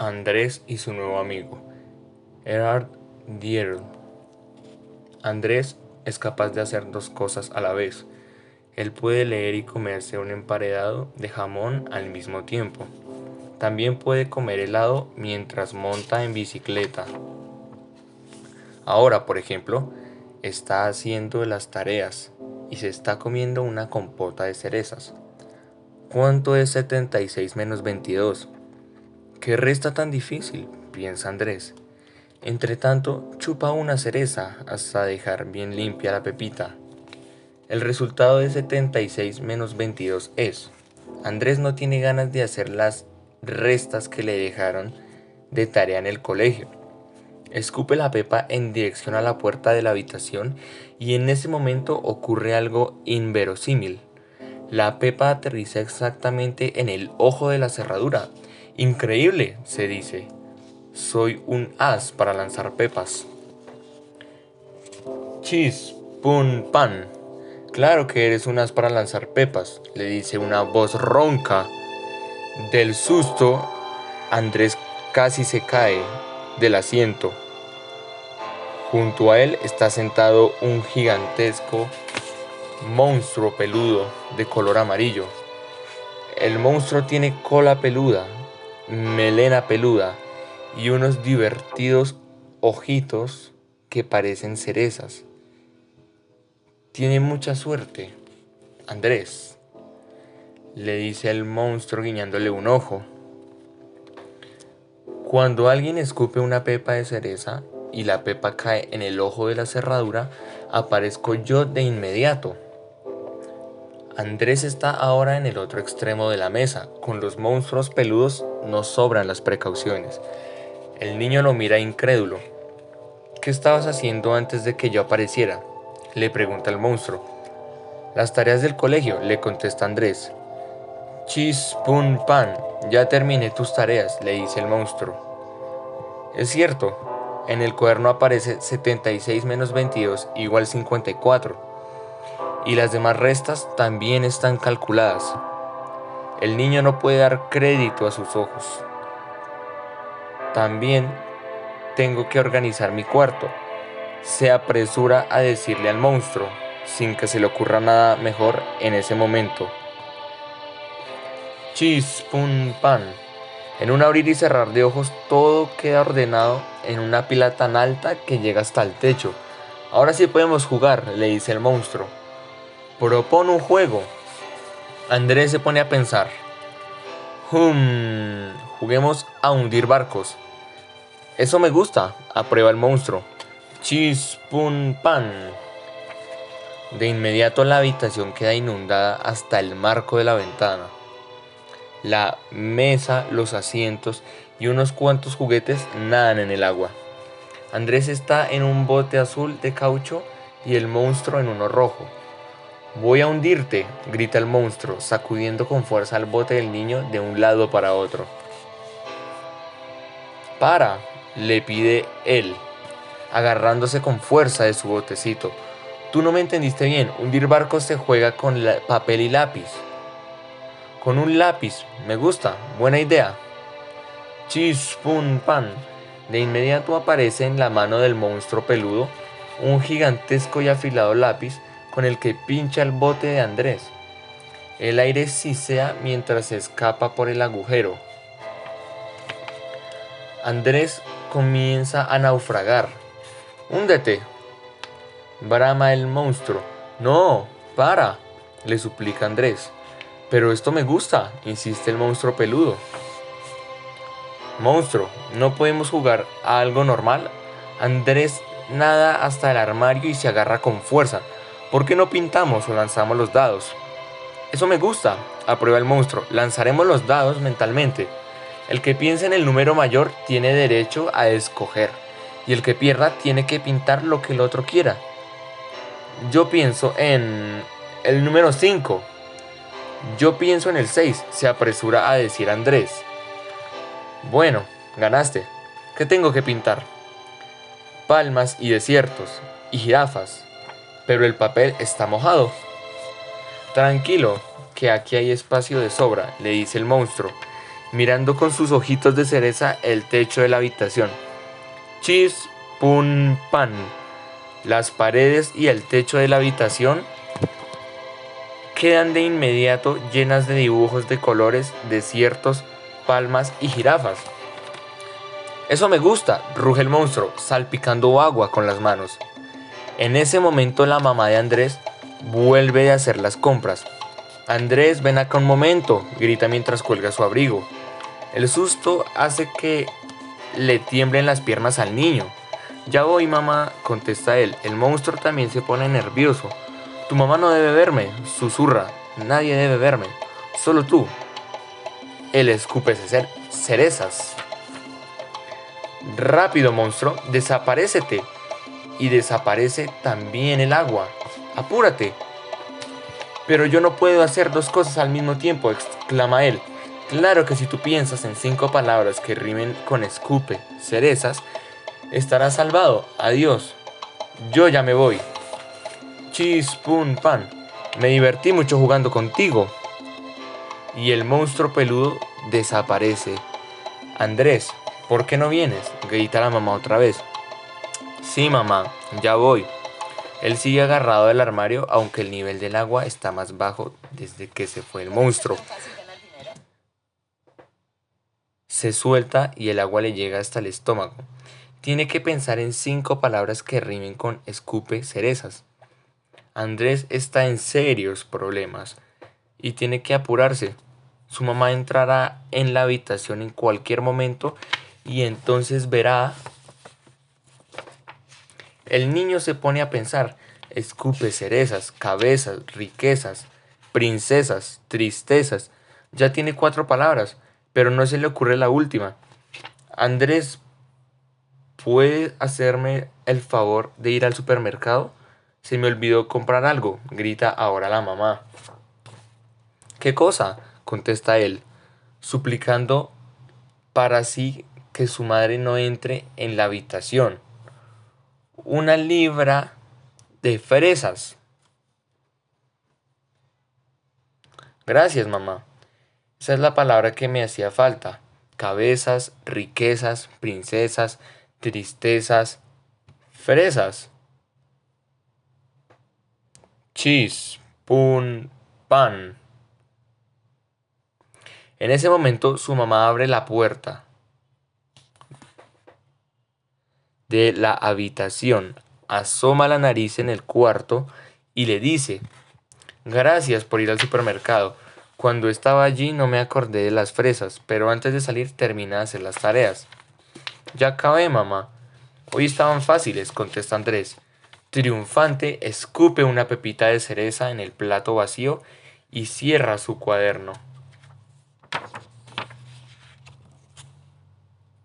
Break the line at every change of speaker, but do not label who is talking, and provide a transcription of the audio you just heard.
Andrés y su nuevo amigo, Erard Dierl. Andrés es capaz de hacer dos cosas a la vez. Él puede leer y comerse un emparedado de jamón al mismo tiempo. También puede comer helado mientras monta en bicicleta. Ahora, por ejemplo, está haciendo las tareas y se está comiendo una compota de cerezas. ¿Cuánto es 76 menos 22? ¿Qué resta tan difícil? piensa Andrés. Entre tanto, chupa una cereza hasta dejar bien limpia la pepita. El resultado de 76 menos 22 es, Andrés no tiene ganas de hacer las restas que le dejaron de tarea en el colegio. Escupe la pepa en dirección a la puerta de la habitación y en ese momento ocurre algo inverosímil. La pepa aterriza exactamente en el ojo de la cerradura. Increíble, se dice. Soy un as para lanzar pepas. Chis, pun, pan. Claro que eres un as para lanzar pepas, le dice una voz ronca. Del susto, Andrés casi se cae del asiento. Junto a él está sentado un gigantesco monstruo peludo de color amarillo. El monstruo tiene cola peluda, melena peluda y unos divertidos ojitos que parecen cerezas. Tiene mucha suerte, Andrés, le dice el monstruo guiñándole un ojo. Cuando alguien escupe una pepa de cereza y la pepa cae en el ojo de la cerradura, aparezco yo de inmediato. Andrés está ahora en el otro extremo de la mesa. Con los monstruos peludos no sobran las precauciones. El niño lo mira incrédulo. ¿Qué estabas haciendo antes de que yo apareciera? Le pregunta el monstruo. Las tareas del colegio, le contesta Andrés. Chis, pun, pan, ya terminé tus tareas, le dice el monstruo. Es cierto, en el cuaderno aparece 76 menos 22 igual 54. Y las demás restas también están calculadas. El niño no puede dar crédito a sus ojos. También tengo que organizar mi cuarto. Se apresura a decirle al monstruo, sin que se le ocurra nada mejor en ese momento. Chis, pum, pan. En un abrir y cerrar de ojos todo queda ordenado en una pila tan alta que llega hasta el techo. Ahora sí podemos jugar, le dice el monstruo. Propone un juego. Andrés se pone a pensar. Hum, juguemos a hundir barcos. Eso me gusta, aprueba el monstruo. Chis, pun, pan. De inmediato la habitación queda inundada hasta el marco de la ventana. La mesa, los asientos y unos cuantos juguetes nadan en el agua. Andrés está en un bote azul de caucho y el monstruo en uno rojo. Voy a hundirte, grita el monstruo, sacudiendo con fuerza al bote del niño de un lado para otro. Para, le pide él, agarrándose con fuerza de su botecito. Tú no me entendiste bien, hundir barcos se juega con papel y lápiz. Con un lápiz, me gusta, buena idea. Chis, pum, pan. De inmediato aparece en la mano del monstruo peludo un gigantesco y afilado lápiz con el que pincha el bote de Andrés. El aire sisea mientras se escapa por el agujero. Andrés comienza a naufragar. Húndete. Brama el monstruo. No, para, le suplica Andrés. Pero esto me gusta, insiste el monstruo peludo. Monstruo, ¿no podemos jugar a algo normal? Andrés nada hasta el armario y se agarra con fuerza. ¿Por qué no pintamos o lanzamos los dados? Eso me gusta, aprueba el monstruo. Lanzaremos los dados mentalmente. El que piense en el número mayor tiene derecho a escoger. Y el que pierda tiene que pintar lo que el otro quiera. Yo pienso en el número 5. Yo pienso en el 6, se apresura a decir Andrés. Bueno, ganaste. ¿Qué tengo que pintar? Palmas y desiertos, y jirafas. Pero el papel está mojado. Tranquilo, que aquí hay espacio de sobra, le dice el monstruo, mirando con sus ojitos de cereza el techo de la habitación. Chis, pum, pan. Las paredes y el techo de la habitación quedan de inmediato llenas de dibujos de colores, desiertos, palmas y jirafas. Eso me gusta, ruge el monstruo, salpicando agua con las manos. En ese momento la mamá de Andrés vuelve a hacer las compras. Andrés, ven acá un momento, grita mientras cuelga su abrigo. El susto hace que le tiemblen las piernas al niño. Ya voy, mamá, contesta él. El monstruo también se pone nervioso. Tu mamá no debe verme, susurra. Nadie debe verme, solo tú. Él escupe cerezas. Rápido, monstruo, desaparecete. Y desaparece también el agua. Apúrate. Pero yo no puedo hacer dos cosas al mismo tiempo, exclama él. Claro que si tú piensas en cinco palabras que rimen con escupe, cerezas, estarás salvado. Adiós. Yo ya me voy. Chis, pun, pan. Me divertí mucho jugando contigo. Y el monstruo peludo desaparece. Andrés, ¿por qué no vienes? grita la mamá otra vez. Sí, mamá, ya voy. Él sigue agarrado del armario, aunque el nivel del agua está más bajo desde que se fue el monstruo. Se suelta y el agua le llega hasta el estómago. Tiene que pensar en cinco palabras que rimen con escupe cerezas. Andrés está en serios problemas y tiene que apurarse. Su mamá entrará en la habitación en cualquier momento y entonces verá... El niño se pone a pensar, escupe cerezas, cabezas, riquezas, princesas, tristezas. Ya tiene cuatro palabras, pero no se le ocurre la última. Andrés, ¿puede hacerme el favor de ir al supermercado? Se me olvidó comprar algo, grita ahora la mamá. ¿Qué cosa? contesta él, suplicando para sí que su madre no entre en la habitación. Una libra de fresas. Gracias, mamá. Esa es la palabra que me hacía falta. Cabezas, riquezas, princesas, tristezas, fresas. Chis, pun, pan. En ese momento su mamá abre la puerta de la habitación, asoma la nariz en el cuarto y le dice, gracias por ir al supermercado. Cuando estaba allí no me acordé de las fresas, pero antes de salir terminé de hacer las tareas. Ya acabé, mamá. Hoy estaban fáciles, contesta Andrés. Triunfante, escupe una pepita de cereza en el plato vacío y cierra su cuaderno.